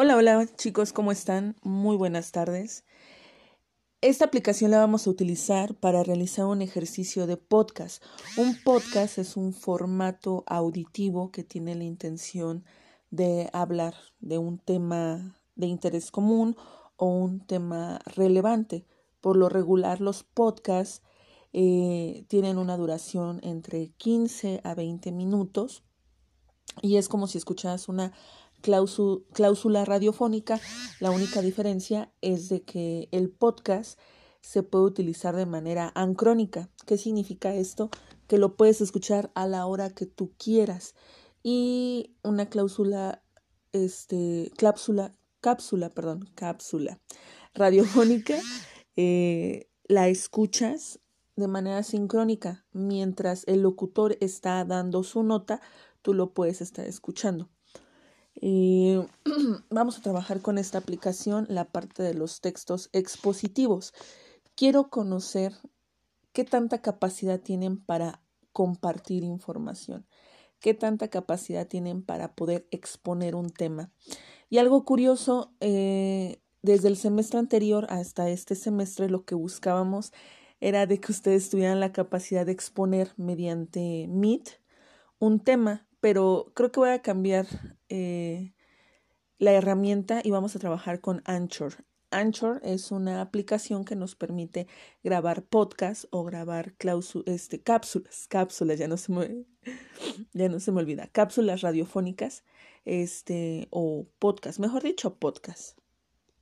Hola, hola chicos, ¿cómo están? Muy buenas tardes. Esta aplicación la vamos a utilizar para realizar un ejercicio de podcast. Un podcast es un formato auditivo que tiene la intención de hablar de un tema de interés común o un tema relevante. Por lo regular, los podcasts eh, tienen una duración entre 15 a 20 minutos y es como si escucharas una cláusula radiofónica. La única diferencia es de que el podcast se puede utilizar de manera ancrónica. ¿Qué significa esto? Que lo puedes escuchar a la hora que tú quieras. Y una cláusula, este, cápsula, cápsula, perdón, cápsula radiofónica, eh, la escuchas de manera sincrónica. Mientras el locutor está dando su nota, tú lo puedes estar escuchando. Y vamos a trabajar con esta aplicación la parte de los textos expositivos. Quiero conocer qué tanta capacidad tienen para compartir información, qué tanta capacidad tienen para poder exponer un tema. Y algo curioso, eh, desde el semestre anterior hasta este semestre lo que buscábamos era de que ustedes tuvieran la capacidad de exponer mediante Meet un tema pero creo que voy a cambiar eh, la herramienta y vamos a trabajar con Anchor. Anchor es una aplicación que nos permite grabar podcast o grabar este, cápsulas, cápsulas, ya no se me, ya no se me olvida, cápsulas radiofónicas, este, o podcast, mejor dicho, podcast.